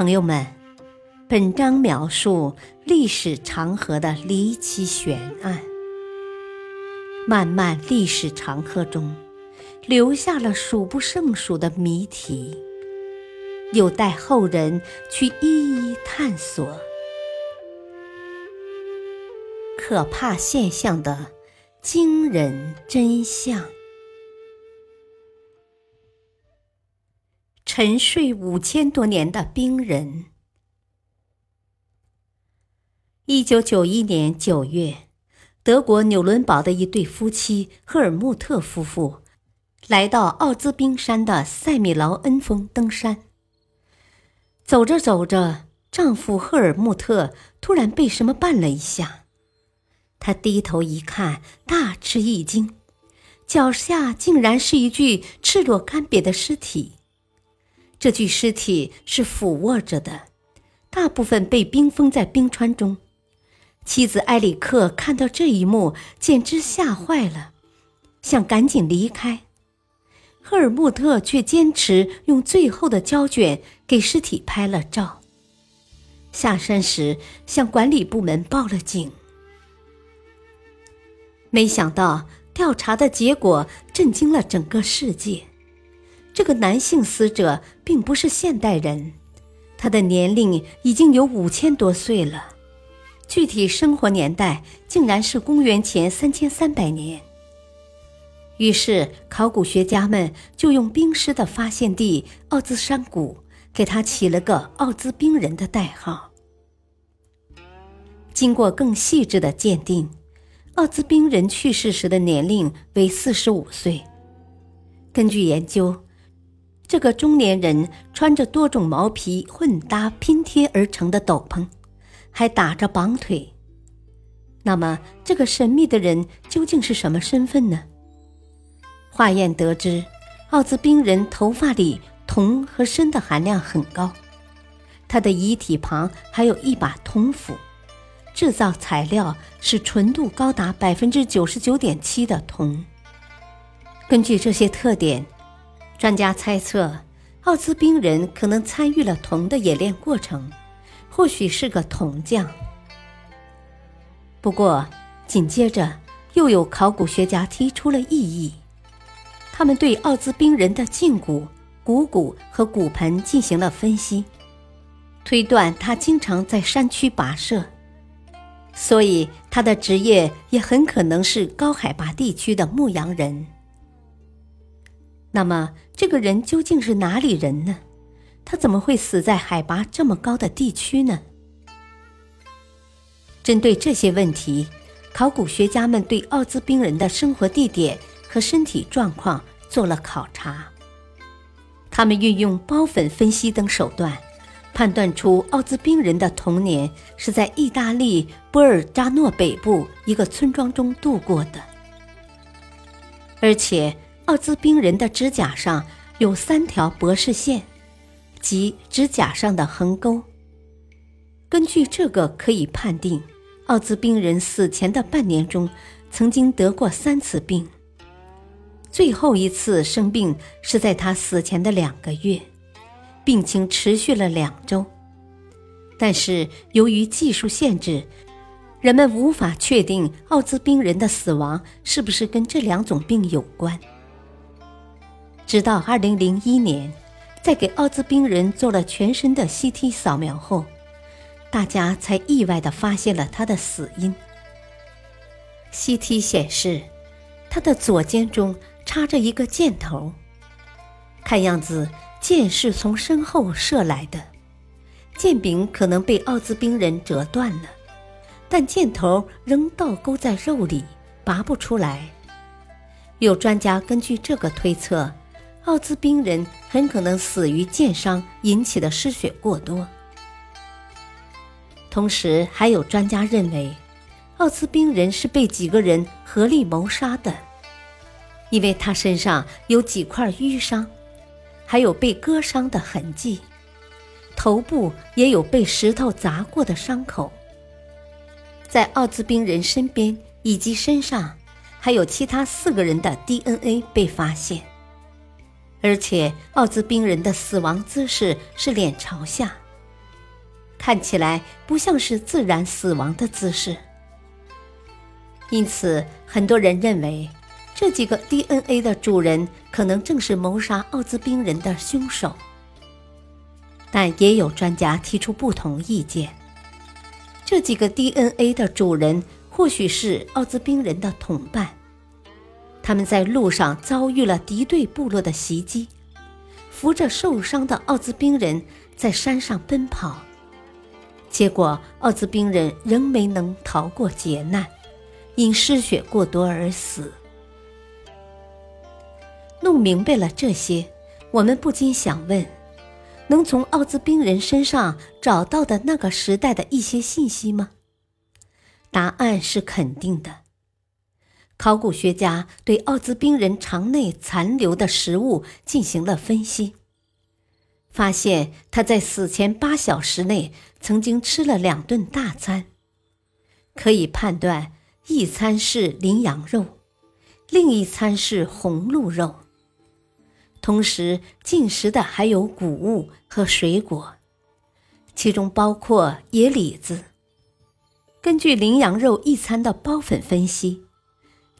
朋友们，本章描述历史长河的离奇悬案，漫漫历史长河中，留下了数不胜数的谜题，有待后人去一一探索。可怕现象的惊人真相。沉睡五千多年的冰人。一九九一年九月，德国纽伦堡的一对夫妻赫尔穆特夫妇来到奥兹冰山的塞米劳恩峰登山。走着走着，丈夫赫尔穆特突然被什么绊了一下，他低头一看，大吃一惊，脚下竟然是一具赤裸干瘪的尸体。这具尸体是俯卧着的，大部分被冰封在冰川中。妻子埃里克看到这一幕，简直吓坏了，想赶紧离开。赫尔穆特却坚持用最后的胶卷给尸体拍了照。下山时向管理部门报了警。没想到调查的结果震惊了整个世界。这个男性死者并不是现代人，他的年龄已经有五千多岁了，具体生活年代竟然是公元前三千三百年。于是，考古学家们就用冰尸的发现地奥兹山谷给他起了个“奥兹冰人”的代号。经过更细致的鉴定，奥兹冰人去世时的年龄为四十五岁。根据研究。这个中年人穿着多种毛皮混搭拼贴而成的斗篷，还打着绑腿。那么，这个神秘的人究竟是什么身份呢？化验得知，奥兹冰人头发里铜和砷的含量很高，他的遗体旁还有一把铜斧，制造材料是纯度高达百分之九十九点七的铜。根据这些特点。专家猜测，奥兹冰人可能参与了铜的冶炼过程，或许是个铜匠。不过，紧接着又有考古学家提出了异议，他们对奥兹冰人的胫骨、股骨和骨盆进行了分析，推断他经常在山区跋涉，所以他的职业也很可能是高海拔地区的牧羊人。那么，这个人究竟是哪里人呢？他怎么会死在海拔这么高的地区呢？针对这些问题，考古学家们对奥兹冰人的生活地点和身体状况做了考察。他们运用孢粉分析等手段，判断出奥兹冰人的童年是在意大利波尔扎诺北部一个村庄中度过的，而且。奥兹冰人的指甲上有三条博士线，即指甲上的横沟。根据这个，可以判定，奥兹冰人死前的半年中，曾经得过三次病。最后一次生病是在他死前的两个月，病情持续了两周。但是由于技术限制，人们无法确定奥兹冰人的死亡是不是跟这两种病有关。直到二零零一年，在给奥兹冰人做了全身的 CT 扫描后，大家才意外地发现了他的死因。CT 显示，他的左肩中插着一个箭头，看样子箭是从身后射来的，箭柄可能被奥兹冰人折断了，但箭头仍倒钩在肉里，拔不出来。有专家根据这个推测。奥兹冰人很可能死于箭伤引起的失血过多。同时，还有专家认为，奥兹冰人是被几个人合力谋杀的，因为他身上有几块淤伤，还有被割伤的痕迹，头部也有被石头砸过的伤口。在奥兹冰人身边以及身上，还有其他四个人的 DNA 被发现。而且，奥兹冰人的死亡姿势是脸朝下，看起来不像是自然死亡的姿势。因此，很多人认为这几个 DNA 的主人可能正是谋杀奥兹冰人的凶手。但也有专家提出不同意见，这几个 DNA 的主人或许是奥兹冰人的同伴，他们在路上遭遇了敌对部落的袭击，扶着受伤的奥兹兵人在山上奔跑，结果奥兹兵人仍没能逃过劫难。因失血过多而死。弄明白了这些，我们不禁想问：能从奥兹兵人身上找到的那个时代的一些信息吗？答案是肯定的。考古学家对奥兹冰人肠内残留的食物进行了分析，发现他在死前八小时内曾经吃了两顿大餐，可以判断。一餐是羚羊肉，另一餐是红鹿肉。同时进食的还有谷物和水果，其中包括野李子。根据羚羊肉一餐的包粉分析，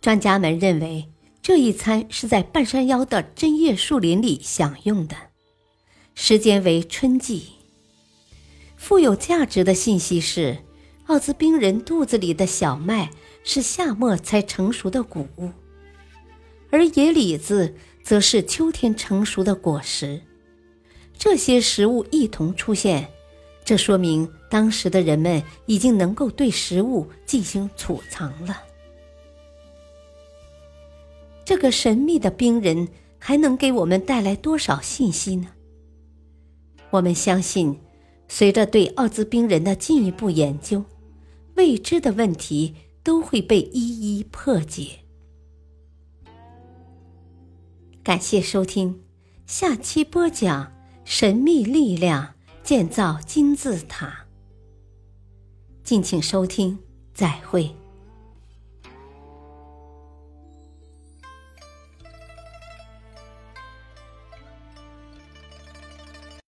专家们认为这一餐是在半山腰的针叶树林里享用的，时间为春季。富有价值的信息是，奥兹冰人肚子里的小麦。是夏末才成熟的谷物，而野李子则是秋天成熟的果实。这些食物一同出现，这说明当时的人们已经能够对食物进行储藏了。这个神秘的冰人还能给我们带来多少信息呢？我们相信，随着对奥兹冰人的进一步研究，未知的问题。都会被一一破解。感谢收听，下期播讲神秘力量建造金字塔。敬请收听，再会。